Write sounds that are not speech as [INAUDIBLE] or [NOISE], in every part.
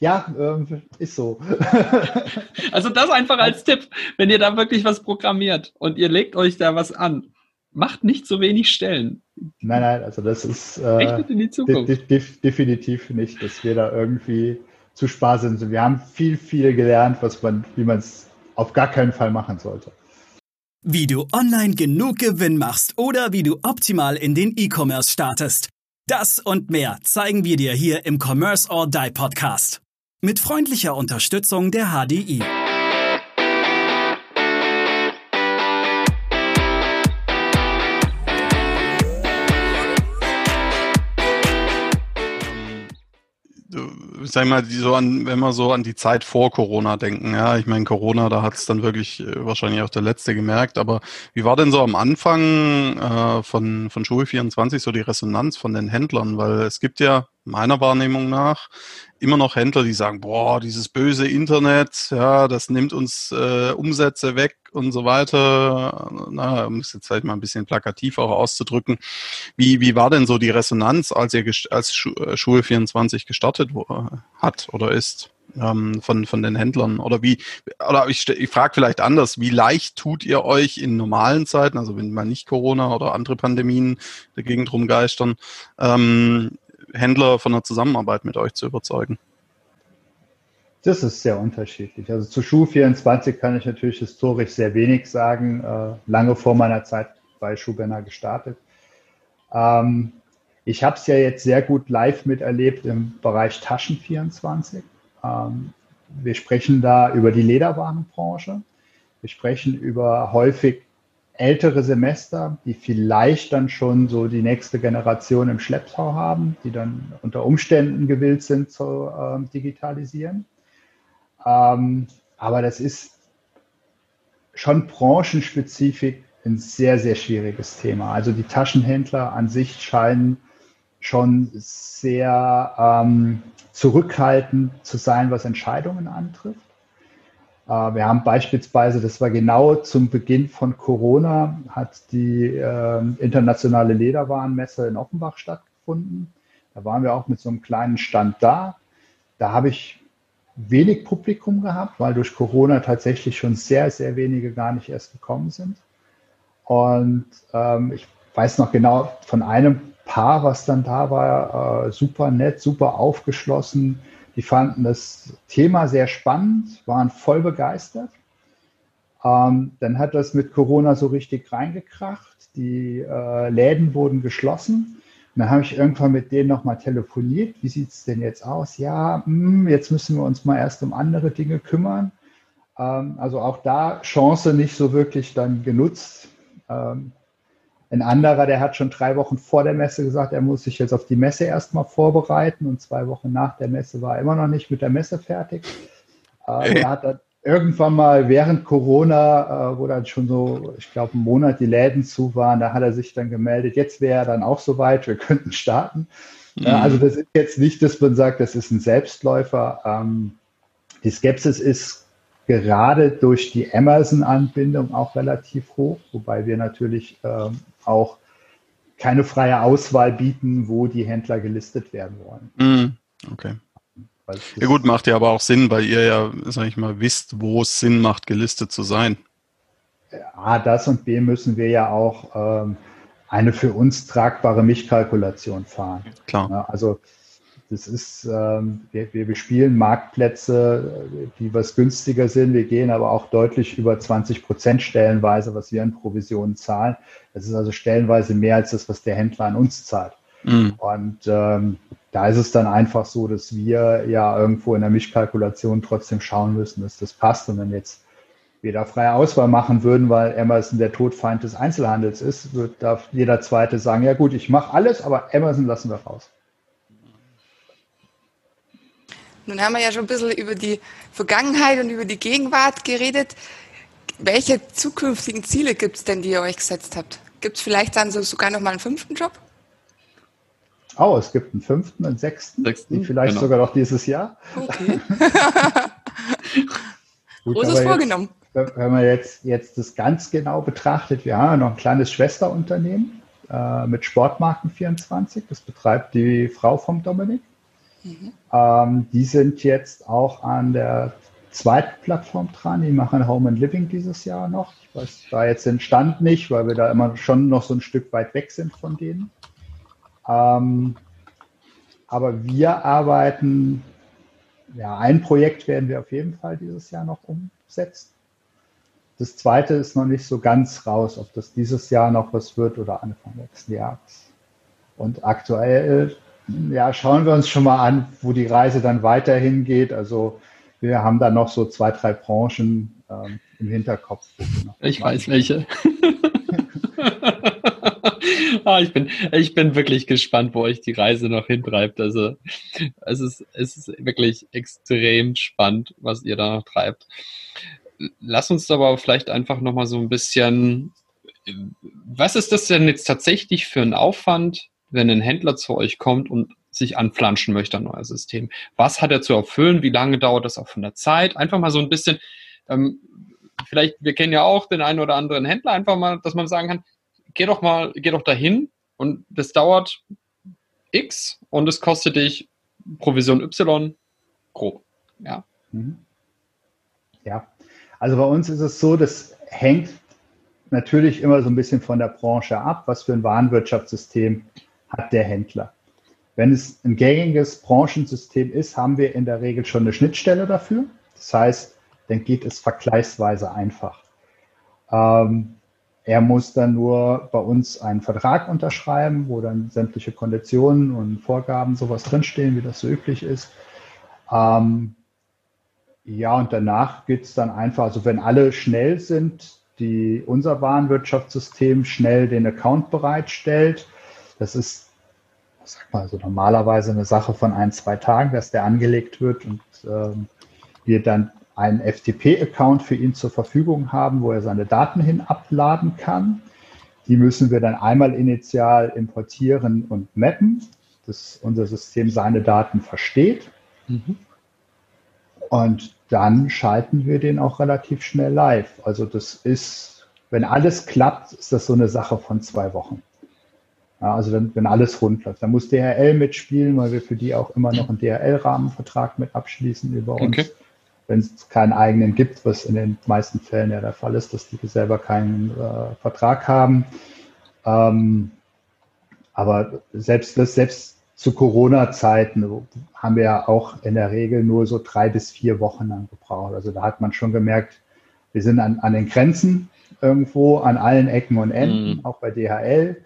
Ja, ähm, ist so. [LAUGHS] also das einfach als Tipp, wenn ihr da wirklich was programmiert und ihr legt euch da was an, macht nicht so wenig Stellen. Nein, nein, also das ist äh, in die Zukunft. De de definitiv nicht, dass wir da irgendwie zu sparsam sind. Wir haben viel, viel gelernt, was man, wie man es auf gar keinen Fall machen sollte. Wie du online genug Gewinn machst oder wie du optimal in den E-Commerce startest. Das und mehr zeigen wir dir hier im Commerce or Die Podcast. Mit freundlicher Unterstützung der HDI. Sag mal, die so an, wenn wir so an die Zeit vor Corona denken, ja, ich meine, Corona, da hat es dann wirklich äh, wahrscheinlich auch der Letzte gemerkt, aber wie war denn so am Anfang äh, von, von Schule 24 so die Resonanz von den Händlern? Weil es gibt ja meiner Wahrnehmung nach immer noch Händler, die sagen, boah, dieses böse Internet, ja, das nimmt uns äh, Umsätze weg und so weiter. Na, um es jetzt vielleicht mal ein bisschen plakativ auch auszudrücken. Wie, wie war denn so die Resonanz, als ihr als äh, Schule 24 gestartet hat oder ist? Ähm, von, von den Händlern oder wie, oder ich, ich frage vielleicht anders, wie leicht tut ihr euch in normalen Zeiten, also wenn mal nicht Corona oder andere Pandemien dagegen drum geistern, ähm, Händler von der Zusammenarbeit mit euch zu überzeugen? Das ist sehr unterschiedlich. Also zu Schuh24 kann ich natürlich historisch sehr wenig sagen. Äh, lange vor meiner Zeit bei Schuhbenner gestartet. Ähm, ich habe es ja jetzt sehr gut live miterlebt im Bereich Taschen24. Ähm, wir sprechen da über die Lederwarenbranche. Wir sprechen über häufig ältere Semester, die vielleicht dann schon so die nächste Generation im Schlepptau haben, die dann unter Umständen gewillt sind zu äh, digitalisieren. Ähm, aber das ist schon branchenspezifisch ein sehr, sehr schwieriges Thema. Also die Taschenhändler an sich scheinen schon sehr ähm, zurückhaltend zu sein, was Entscheidungen antrifft. Äh, wir haben beispielsweise, das war genau zum Beginn von Corona, hat die äh, internationale Lederwarenmesse in Offenbach stattgefunden. Da waren wir auch mit so einem kleinen Stand da. Da habe ich wenig Publikum gehabt, weil durch Corona tatsächlich schon sehr, sehr wenige gar nicht erst gekommen sind. Und ähm, ich weiß noch genau von einem Paar, was dann da war, äh, super nett, super aufgeschlossen, die fanden das Thema sehr spannend, waren voll begeistert. Ähm, dann hat das mit Corona so richtig reingekracht. Die äh, Läden wurden geschlossen. Und dann habe ich irgendwann mit denen nochmal telefoniert. Wie sieht es denn jetzt aus? Ja, mh, hm, jetzt müssen wir uns mal erst um andere Dinge kümmern. Ähm, also auch da Chance nicht so wirklich dann genutzt. Ähm, ein anderer, der hat schon drei Wochen vor der Messe gesagt, er muss sich jetzt auf die Messe erstmal vorbereiten und zwei Wochen nach der Messe war er immer noch nicht mit der Messe fertig. Äh, er hat dann irgendwann mal während Corona, äh, wo dann schon so, ich glaube, einen Monat die Läden zu waren, da hat er sich dann gemeldet, jetzt wäre er dann auch soweit, wir [LAUGHS] könnten starten. Mhm. Äh, also das ist jetzt nicht, dass man sagt, das ist ein Selbstläufer. Ähm, die Skepsis ist gerade durch die Amazon-Anbindung auch relativ hoch, wobei wir natürlich ähm, auch keine freie Auswahl bieten, wo die Händler gelistet werden wollen. Mm, okay. Ja gut, macht ja aber auch Sinn, weil ihr ja, sag ich mal, wisst, wo es Sinn macht, gelistet zu sein. A, das und B müssen wir ja auch ähm, eine für uns tragbare Mischkalkulation fahren. Klar. Ja, also das ist, ähm, wir, wir bespielen Marktplätze, die was günstiger sind. Wir gehen aber auch deutlich über 20 Prozent stellenweise, was wir an Provisionen zahlen. Das ist also stellenweise mehr als das, was der Händler an uns zahlt. Mhm. Und ähm, da ist es dann einfach so, dass wir ja irgendwo in der Mischkalkulation trotzdem schauen müssen, dass das passt. Und wenn jetzt wir da freie Auswahl machen würden, weil Amazon der Todfeind des Einzelhandels ist, wird da jeder Zweite sagen, ja gut, ich mache alles, aber Amazon lassen wir raus. Nun haben wir ja schon ein bisschen über die Vergangenheit und über die Gegenwart geredet. Welche zukünftigen Ziele gibt es denn, die ihr euch gesetzt habt? Gibt es vielleicht dann so sogar noch mal einen fünften Job? Oh, es gibt einen fünften, einen sechsten, sechsten vielleicht genau. sogar noch dieses Jahr. Okay. [LAUGHS] [LAUGHS] Gut, Großes vorgenommen. Jetzt, wenn man jetzt, jetzt das ganz genau betrachtet, wir haben ja noch ein kleines Schwesterunternehmen äh, mit Sportmarken 24. Das betreibt die Frau vom Dominik. Mhm. Ähm, die sind jetzt auch an der zweiten Plattform dran. Die machen Home and Living dieses Jahr noch. Ich weiß da jetzt den Stand nicht, weil wir da immer schon noch so ein Stück weit weg sind von denen. Ähm, aber wir arbeiten, ja, ein Projekt werden wir auf jeden Fall dieses Jahr noch umsetzen. Das zweite ist noch nicht so ganz raus, ob das dieses Jahr noch was wird oder Anfang nächsten Jahres. Und aktuell, ja, schauen wir uns schon mal an, wo die Reise dann weiterhin geht. Also wir haben da noch so zwei, drei Branchen ähm, im Hinterkopf. Ich weiß welche. [LAUGHS] ah, ich, bin, ich bin wirklich gespannt, wo euch die Reise noch hintreibt. Also es ist, es ist wirklich extrem spannend, was ihr da noch treibt. Lass uns aber vielleicht einfach nochmal so ein bisschen, was ist das denn jetzt tatsächlich für ein Aufwand, wenn ein Händler zu euch kommt und sich anflanschen möchte, ein neues System. Was hat er zu erfüllen? Wie lange dauert das auch von der Zeit? Einfach mal so ein bisschen, ähm, vielleicht, wir kennen ja auch den einen oder anderen Händler, einfach mal, dass man sagen kann, geh doch mal, geh doch dahin und das dauert X und es kostet dich Provision Y grob. Ja. Mhm. Ja, also bei uns ist es so, das hängt natürlich immer so ein bisschen von der Branche ab, was für ein Warenwirtschaftssystem hat der Händler. Wenn es ein gängiges Branchensystem ist, haben wir in der Regel schon eine Schnittstelle dafür. Das heißt, dann geht es vergleichsweise einfach. Ähm, er muss dann nur bei uns einen Vertrag unterschreiben, wo dann sämtliche Konditionen und Vorgaben sowas drinstehen, wie das so üblich ist. Ähm, ja, und danach geht es dann einfach, also wenn alle schnell sind, die unser Warenwirtschaftssystem schnell den Account bereitstellt, das ist sag mal, so normalerweise eine Sache von ein, zwei Tagen, dass der angelegt wird und ähm, wir dann einen FTP-Account für ihn zur Verfügung haben, wo er seine Daten hin abladen kann. Die müssen wir dann einmal initial importieren und mappen, dass unser System seine Daten versteht. Mhm. Und dann schalten wir den auch relativ schnell live. Also das ist, wenn alles klappt, ist das so eine Sache von zwei Wochen. Ja, also wenn, wenn alles rund läuft. Dann muss DHL mitspielen, weil wir für die auch immer noch einen DHL-Rahmenvertrag mit abschließen über uns. Okay. Wenn es keinen eigenen gibt, was in den meisten Fällen ja der Fall ist, dass die selber keinen äh, Vertrag haben. Ähm, aber selbst, selbst zu Corona-Zeiten haben wir ja auch in der Regel nur so drei bis vier Wochen lang gebraucht. Also da hat man schon gemerkt, wir sind an, an den Grenzen irgendwo, an allen Ecken und Enden, mhm. auch bei DHL.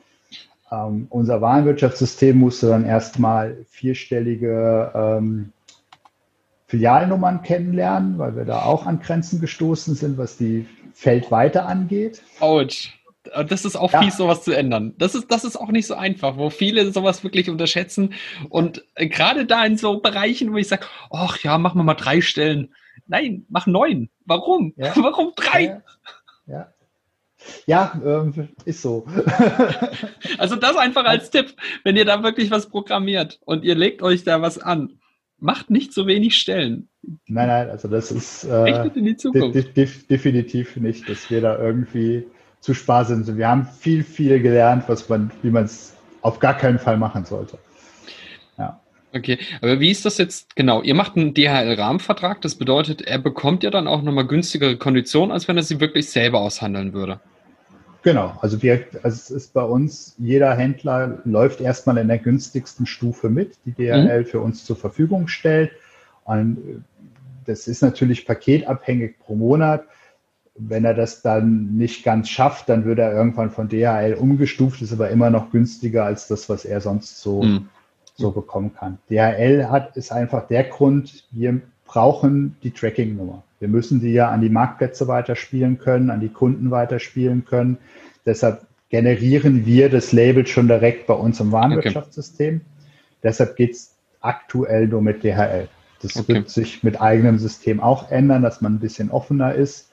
Ähm, unser Warenwirtschaftssystem musste dann erstmal vierstellige ähm, Filialnummern kennenlernen, weil wir da auch an Grenzen gestoßen sind, was die Feldweite angeht. Autsch. Das ist auch ja. fies, sowas zu ändern. Das ist, das ist auch nicht so einfach, wo viele sowas wirklich unterschätzen. Und äh, gerade da in so Bereichen, wo ich sage, ach ja, machen wir mal drei Stellen. Nein, mach neun. Warum? Ja. [LAUGHS] Warum drei? Ja. ja. Ja, ähm, ist so. [LAUGHS] also das einfach als Tipp, wenn ihr da wirklich was programmiert und ihr legt euch da was an, macht nicht so wenig Stellen. Nein, nein, also das ist äh, in die Zukunft. De de definitiv nicht, dass wir da irgendwie zu sparsam sind. Wir haben viel, viel gelernt, was man, wie man es auf gar keinen Fall machen sollte. Ja. Okay, aber wie ist das jetzt genau? Ihr macht einen DHL-Rahmenvertrag, das bedeutet, er bekommt ja dann auch nochmal günstigere Konditionen, als wenn er sie wirklich selber aushandeln würde. Genau, also, wir, also es ist bei uns, jeder Händler läuft erstmal in der günstigsten Stufe mit, die DHL mhm. für uns zur Verfügung stellt. Und das ist natürlich paketabhängig pro Monat. Wenn er das dann nicht ganz schafft, dann wird er irgendwann von DHL umgestuft, ist aber immer noch günstiger als das, was er sonst so, mhm. so bekommen kann. DHL hat, ist einfach der Grund, wir brauchen die Tracking-Nummer. Wir müssen die ja an die Marktplätze weiterspielen können, an die Kunden weiterspielen können. Deshalb generieren wir das Label schon direkt bei uns im Warenwirtschaftssystem. Okay. Deshalb geht es aktuell nur mit DHL. Das okay. wird sich mit eigenem System auch ändern, dass man ein bisschen offener ist.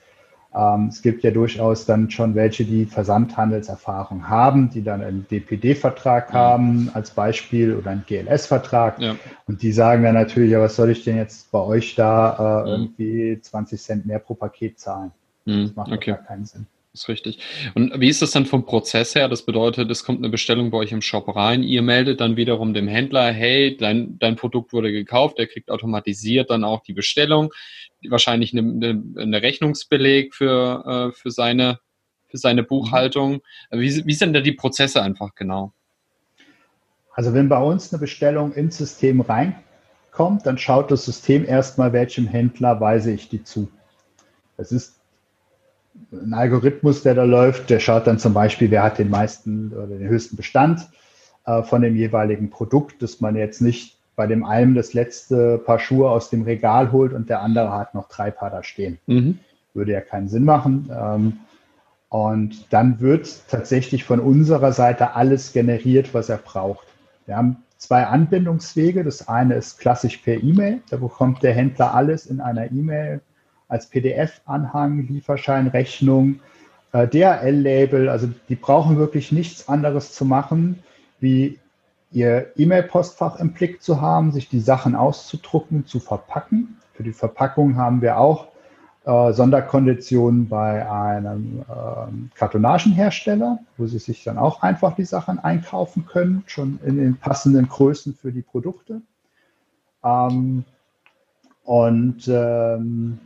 Ähm, es gibt ja durchaus dann schon welche, die Versandhandelserfahrung haben, die dann einen DPD-Vertrag mhm. haben als Beispiel oder einen GLS-Vertrag. Ja. Und die sagen dann natürlich, ja, was soll ich denn jetzt bei euch da äh, mhm. irgendwie 20 Cent mehr pro Paket zahlen? Mhm. Das macht okay. gar keinen Sinn. Ist richtig. Und wie ist das dann vom Prozess her? Das bedeutet, es kommt eine Bestellung bei euch im Shop rein, ihr meldet dann wiederum dem Händler, hey, dein, dein Produkt wurde gekauft, der kriegt automatisiert dann auch die Bestellung, wahrscheinlich eine, eine, eine Rechnungsbeleg für, äh, für, seine, für seine Buchhaltung. Wie, wie sind da die Prozesse einfach genau? Also wenn bei uns eine Bestellung ins System reinkommt, dann schaut das System erstmal, welchem Händler weise ich die zu. Das ist ein Algorithmus, der da läuft, der schaut dann zum Beispiel, wer hat den meisten oder den höchsten Bestand äh, von dem jeweiligen Produkt, dass man jetzt nicht bei dem einen das letzte Paar Schuhe aus dem Regal holt und der andere hat noch drei Paar da stehen. Mhm. Würde ja keinen Sinn machen. Ähm, und dann wird tatsächlich von unserer Seite alles generiert, was er braucht. Wir haben zwei Anbindungswege. Das eine ist klassisch per E-Mail. Da bekommt der Händler alles in einer E-Mail als PDF-Anhang, Lieferschein, Rechnung, äh, DHL-Label. Also die brauchen wirklich nichts anderes zu machen, wie ihr E-Mail-Postfach im Blick zu haben, sich die Sachen auszudrucken, zu verpacken. Für die Verpackung haben wir auch äh, Sonderkonditionen bei einem äh, Kartonagenhersteller, wo sie sich dann auch einfach die Sachen einkaufen können, schon in den passenden Größen für die Produkte. Ähm, und ähm,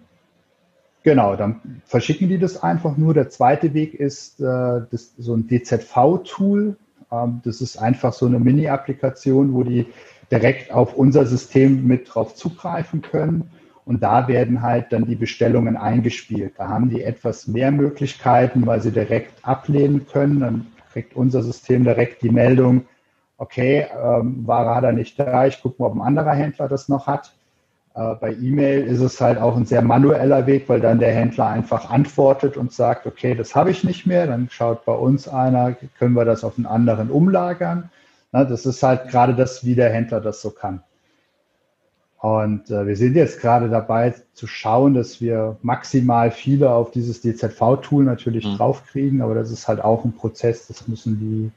Genau, dann verschicken die das einfach nur. Der zweite Weg ist äh, das, so ein DZV-Tool. Ähm, das ist einfach so eine Mini-Applikation, wo die direkt auf unser System mit drauf zugreifen können. Und da werden halt dann die Bestellungen eingespielt. Da haben die etwas mehr Möglichkeiten, weil sie direkt ablehnen können. Dann kriegt unser System direkt die Meldung, okay, ähm, war er nicht da, ich gucke mal, ob ein anderer Händler das noch hat. Äh, bei E-Mail ist es halt auch ein sehr manueller Weg, weil dann der Händler einfach antwortet und sagt, okay, das habe ich nicht mehr. Dann schaut bei uns einer, können wir das auf einen anderen umlagern. das ist halt gerade das, wie der Händler das so kann. Und äh, wir sind jetzt gerade dabei zu schauen, dass wir maximal viele auf dieses DZV-Tool natürlich mhm. draufkriegen, aber das ist halt auch ein Prozess, das müssen die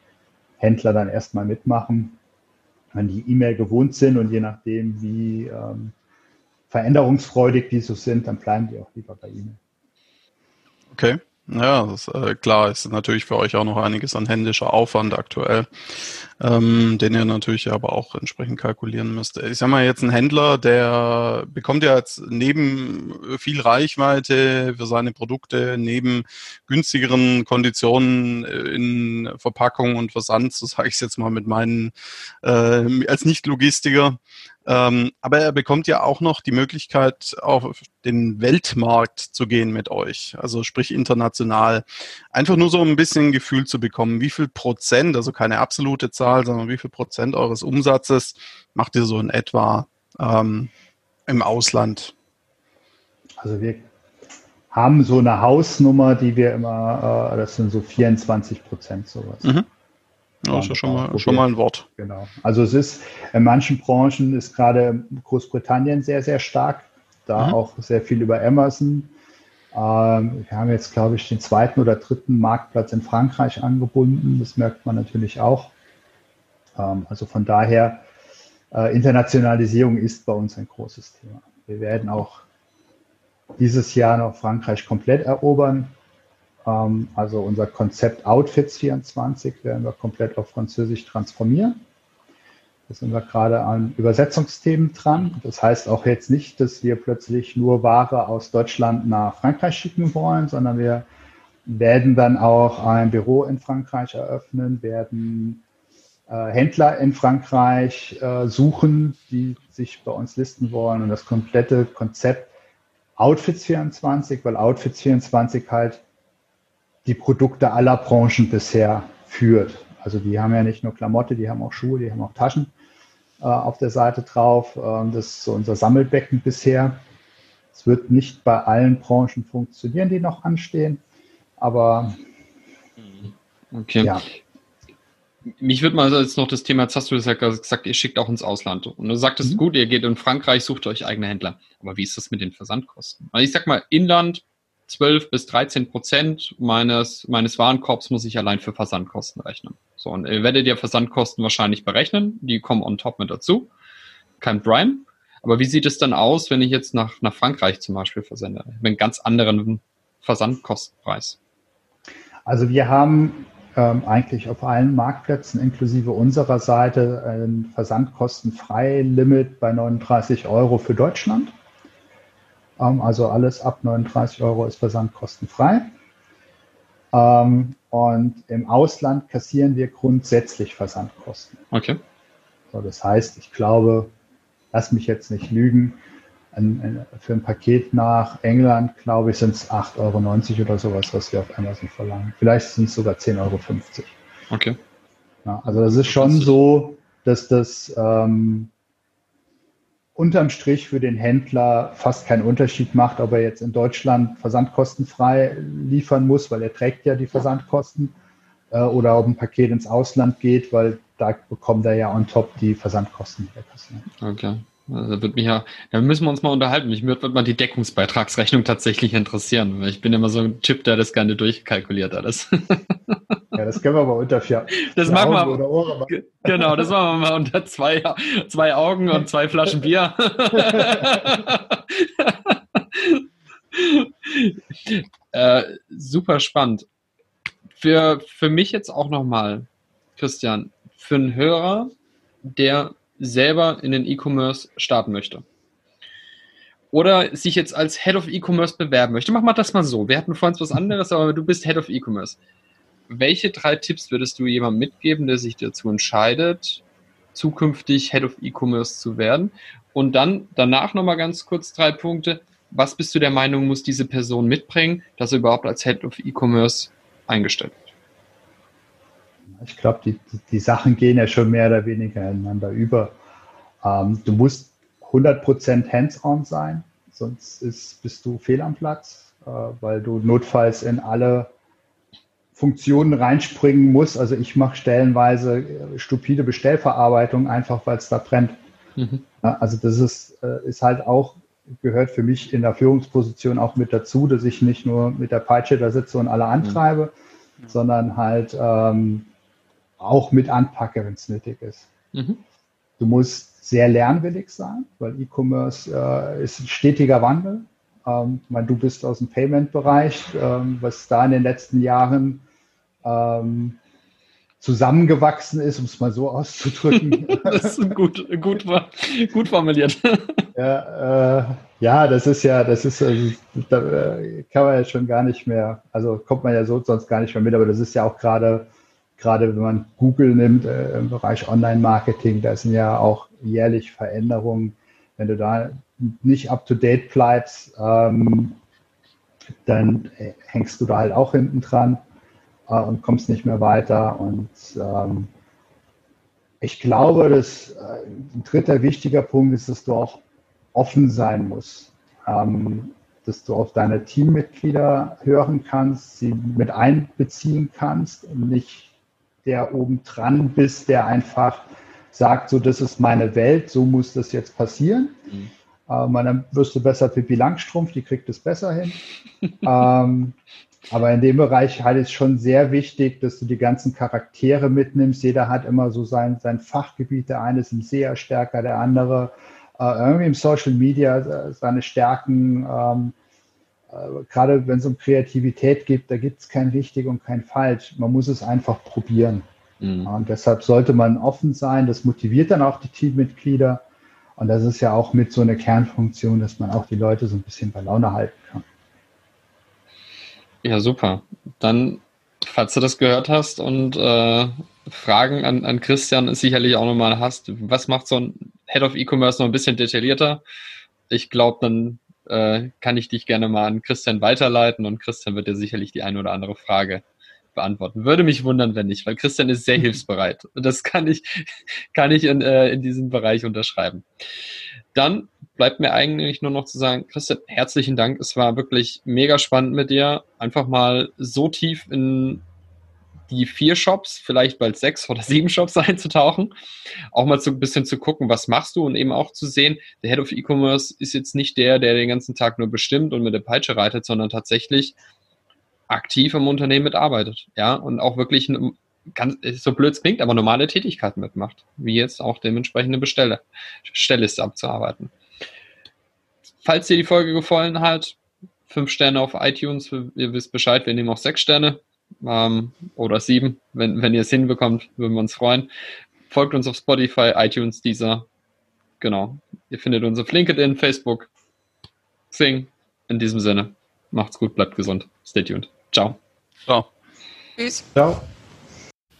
Händler dann erstmal mitmachen, wenn die E-Mail gewohnt sind und je nachdem, wie ähm, veränderungsfreudig die so sind, dann bleiben die auch lieber bei Ihnen. Okay. Ja, das äh, klar, ist natürlich für euch auch noch einiges an händischer Aufwand aktuell, ähm, den ihr natürlich aber auch entsprechend kalkulieren müsst. Ich sag mal jetzt ein Händler, der bekommt ja jetzt neben viel Reichweite für seine Produkte, neben günstigeren Konditionen in Verpackung und Versand, so sage ich jetzt mal mit meinen äh, als Nicht-Logistiker, ähm, aber er bekommt ja auch noch die Möglichkeit, auf den Weltmarkt zu gehen mit euch, also sprich international. Einfach nur so ein bisschen ein Gefühl zu bekommen, wie viel Prozent, also keine absolute Zahl, sondern wie viel Prozent eures Umsatzes macht ihr so in etwa ähm, im Ausland? Also wir haben so eine Hausnummer, die wir immer, äh, das sind so 24 Prozent sowas. Mhm. Ja, ist ja schon mal, schon mal ein Wort. Genau. Also es ist, in manchen Branchen ist gerade Großbritannien sehr, sehr stark, da mhm. auch sehr viel über Amazon. Ähm, wir haben jetzt, glaube ich, den zweiten oder dritten Marktplatz in Frankreich angebunden. Das merkt man natürlich auch. Ähm, also von daher, äh, Internationalisierung ist bei uns ein großes Thema. Wir werden auch dieses Jahr noch Frankreich komplett erobern. Ähm, also unser Konzept Outfits 24 werden wir komplett auf Französisch transformieren. Da sind wir gerade an Übersetzungsthemen dran. Das heißt auch jetzt nicht, dass wir plötzlich nur Ware aus Deutschland nach Frankreich schicken wollen, sondern wir werden dann auch ein Büro in Frankreich eröffnen, werden äh, Händler in Frankreich äh, suchen, die sich bei uns listen wollen und das komplette Konzept Outfits 24, weil Outfits 24 halt die Produkte aller Branchen bisher führt. Also die haben ja nicht nur Klamotte, die haben auch Schuhe, die haben auch Taschen äh, auf der Seite drauf. Ähm, das ist so unser Sammelbecken bisher. Es wird nicht bei allen Branchen funktionieren, die noch anstehen, aber okay. ja. Mich würde mal jetzt noch das Thema, jetzt hast du gesagt, ihr schickt auch ins Ausland. Und du sagtest, mhm. gut, ihr geht in Frankreich, sucht euch eigene Händler. Aber wie ist das mit den Versandkosten? Also ich sag mal, Inland 12 bis 13 Prozent meines, meines Warenkorbs muss ich allein für Versandkosten rechnen. So, und ihr werdet ja Versandkosten wahrscheinlich berechnen. Die kommen on top mit dazu. Kein Prime. Aber wie sieht es dann aus, wenn ich jetzt nach, nach Frankreich zum Beispiel versende? Mit einem ganz anderen Versandkostenpreis. Also wir haben ähm, eigentlich auf allen Marktplätzen inklusive unserer Seite ein versandkostenfrei Limit bei 39 Euro für Deutschland. Ähm, also alles ab 39 Euro ist versandkostenfrei. Ähm, und im Ausland kassieren wir grundsätzlich Versandkosten. Okay. So, das heißt, ich glaube, lass mich jetzt nicht lügen, für ein Paket nach England, glaube ich, sind es 8,90 Euro oder sowas, was wir auf Amazon verlangen. Vielleicht sind es sogar 10,50 Euro. Okay. Ja, also das ist schon so, dass das ähm, unterm Strich für den Händler fast keinen Unterschied macht, ob er jetzt in Deutschland versandkostenfrei liefern muss, weil er trägt ja die Versandkosten, äh, oder ob ein Paket ins Ausland geht, weil da bekommt er ja on top die Versandkosten. Okay. Also da wird mich ja, da müssen wir uns mal unterhalten. Mich würde mal die Deckungsbeitragsrechnung tatsächlich interessieren. Ich bin immer so ein Typ, der das gerne durchkalkuliert alles. [LAUGHS] Ja, das können wir mal unter vier. Das machen wir. Oder Ohren machen. Genau, das machen wir mal unter zwei, zwei Augen und zwei Flaschen Bier. [LAUGHS] äh, super spannend. Für, für mich jetzt auch nochmal, Christian, für einen Hörer, der selber in den E-Commerce starten möchte oder sich jetzt als Head of E-Commerce bewerben möchte, mach mal das mal so. Wir hatten vorhin was anderes, aber du bist Head of E-Commerce. Welche drei Tipps würdest du jemandem mitgeben, der sich dazu entscheidet, zukünftig Head of E-Commerce zu werden? Und dann danach nochmal ganz kurz drei Punkte. Was bist du der Meinung, muss diese Person mitbringen, dass er überhaupt als Head of E-Commerce eingestellt wird? Ich glaube, die, die Sachen gehen ja schon mehr oder weniger ineinander über. Ähm, du musst 100% hands-on sein, sonst ist, bist du fehl am Platz, äh, weil du notfalls in alle Funktionen reinspringen musst. Also ich mache stellenweise äh, stupide Bestellverarbeitung, einfach weil es da brennt. Mhm. Also das ist, äh, ist halt auch, gehört für mich in der Führungsposition auch mit dazu, dass ich nicht nur mit der Peitsche da sitze und alle antreibe, mhm. sondern halt ähm, auch mit anpacke, wenn es nötig ist. Mhm. Du musst sehr lernwillig sein, weil E-Commerce äh, ist ein stetiger Wandel. Ähm, ich meine, du bist aus dem Payment-Bereich, ähm, was da in den letzten Jahren ähm, zusammengewachsen ist, um es mal so auszudrücken. [LAUGHS] das ist gut, gut, gut formuliert. ja, äh, ja, das ist ja, das ist, also, da äh, kann man ja schon gar nicht mehr, also kommt man ja so sonst gar nicht mehr mit, aber das ist ja auch gerade gerade wenn man Google nimmt äh, im Bereich Online-Marketing, da sind ja auch jährlich Veränderungen. Wenn du da nicht up-to-date bleibst, ähm, dann äh, hängst du da halt auch hinten dran äh, und kommst nicht mehr weiter. Und ähm, ich glaube, dass äh, ein dritter wichtiger Punkt ist, dass du auch offen sein musst. Ähm, dass du auf deine Teammitglieder hören kannst, sie mit einbeziehen kannst und nicht der oben dran bist, der einfach sagt, so das ist meine Welt, so muss das jetzt passieren. Mhm. Ähm, dann wirst du besser Pippi Langstrumpf, die kriegt es besser hin. [LAUGHS] ähm, aber in dem Bereich halt ist schon sehr wichtig, dass du die ganzen Charaktere mitnimmst. Jeder hat immer so sein, sein Fachgebiet. Der eine ist im SEA stärker, der andere äh, irgendwie im Social Media äh, seine Stärken. Ähm, äh, gerade wenn es um Kreativität geht, da gibt es kein richtig und kein falsch. Man muss es einfach probieren. Mhm. Und deshalb sollte man offen sein. Das motiviert dann auch die Teammitglieder. Und das ist ja auch mit so einer Kernfunktion, dass man auch die Leute so ein bisschen bei Laune halten kann. Ja, super. Dann, falls du das gehört hast und äh, Fragen an, an Christian sicherlich auch nochmal hast, was macht so ein Head of E-Commerce noch ein bisschen detaillierter? Ich glaube, dann äh, kann ich dich gerne mal an Christian weiterleiten und Christian wird dir sicherlich die eine oder andere Frage beantworten. Würde mich wundern, wenn nicht, weil Christian ist sehr [LAUGHS] hilfsbereit. Das kann ich, kann ich in, äh, in diesem Bereich unterschreiben. Dann bleibt mir eigentlich nur noch zu sagen, Christian, herzlichen Dank. Es war wirklich mega spannend mit dir. Einfach mal so tief in die vier Shops, vielleicht bald sechs oder sieben Shops [LAUGHS] einzutauchen, auch mal so ein bisschen zu gucken, was machst du und eben auch zu sehen, der Head of E-Commerce ist jetzt nicht der, der den ganzen Tag nur bestimmt und mit der Peitsche reitet, sondern tatsächlich aktiv im Unternehmen mitarbeitet, ja, und auch wirklich ganz, so blöd es klingt, aber normale Tätigkeiten mitmacht, wie jetzt auch dementsprechende Bestelle, Stellliste abzuarbeiten. Falls dir die Folge gefallen hat, fünf Sterne auf iTunes, ihr wisst Bescheid, wir nehmen auch sechs Sterne ähm, oder sieben, wenn, wenn ihr es hinbekommt, würden wir uns freuen. Folgt uns auf Spotify, iTunes, dieser. Genau. Ihr findet uns auf LinkedIn, Facebook, Sing. In diesem Sinne, macht's gut, bleibt gesund. Stay tuned. Ciao. Ciao. Tschüss. Ciao.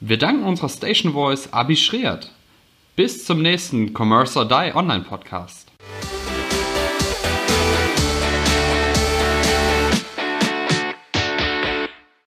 Wir danken unserer Station Voice Abi Schreert. Bis zum nächsten Commerce or Die Online Podcast.